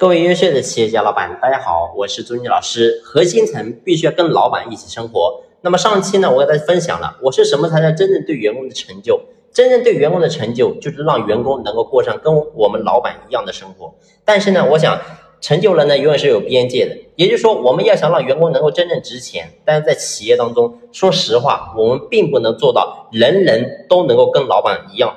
各位优秀的企业家老板，大家好，我是朱妮老师。核心层必须要跟老板一起生活。那么上期呢，我给大家分享了我是什么才能真正对员工的成就？真正对员工的成就，就是让员工能够过上跟我们老板一样的生活。但是呢，我想成就人呢，永远是有边界的。也就是说，我们要想让员工能够真正值钱，但是在企业当中，说实话，我们并不能做到人人都能够跟老板一样。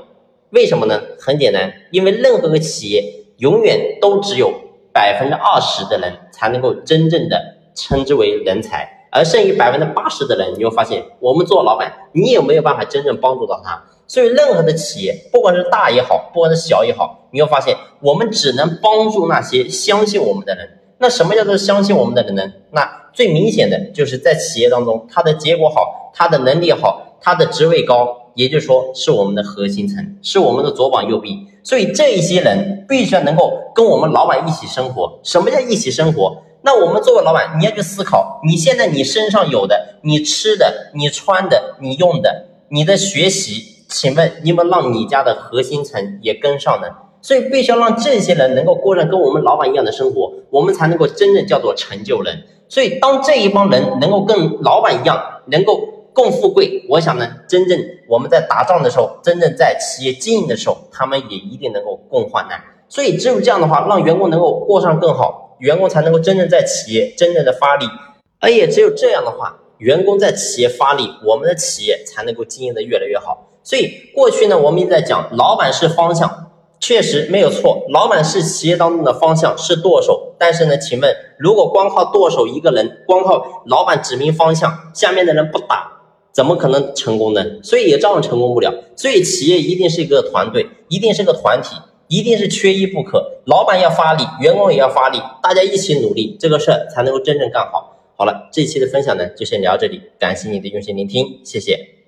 为什么呢？很简单，因为任何个企业永远都只有。百分之二十的人才能够真正的称之为人才，而剩余百分之八十的人，你会发现，我们做老板，你也没有办法真正帮助到他？所以，任何的企业，不管是大也好，不管是小也好，你会发现，我们只能帮助那些相信我们的人。那什么叫做相信我们的人呢？那最明显的就是在企业当中，他的结果好，他的能力好，他的职位高。也就是说，是我们的核心层，是我们的左膀右臂，所以这一些人必须要能够跟我们老板一起生活。什么叫一起生活？那我们作为老板，你要去思考，你现在你身上有的，你吃的、你穿的、你用的、你的学习，请问你们让你家的核心层也跟上呢？所以必须要让这些人能够过上跟我们老板一样的生活，我们才能够真正叫做成就人。所以当这一帮人能够跟老板一样，能够。共富贵，我想呢，真正我们在打仗的时候，真正在企业经营的时候，他们也一定能够共患难。所以只有这样的话，让员工能够过上更好，员工才能够真正在企业真正的发力。而也只有这样的话，员工在企业发力，我们的企业才能够经营的越来越好。所以过去呢，我们一直在讲，老板是方向，确实没有错，老板是企业当中的方向，是舵手。但是呢，请问，如果光靠舵手一个人，光靠老板指明方向，下面的人不打？怎么可能成功呢？所以也照样成功不了。所以企业一定是一个团队，一定是个团体，一定是缺一不可。老板要发力，员工也要发力，大家一起努力，这个事儿才能够真正干好。好了，这期的分享呢就先聊到这里，感谢你的用心聆听，谢谢。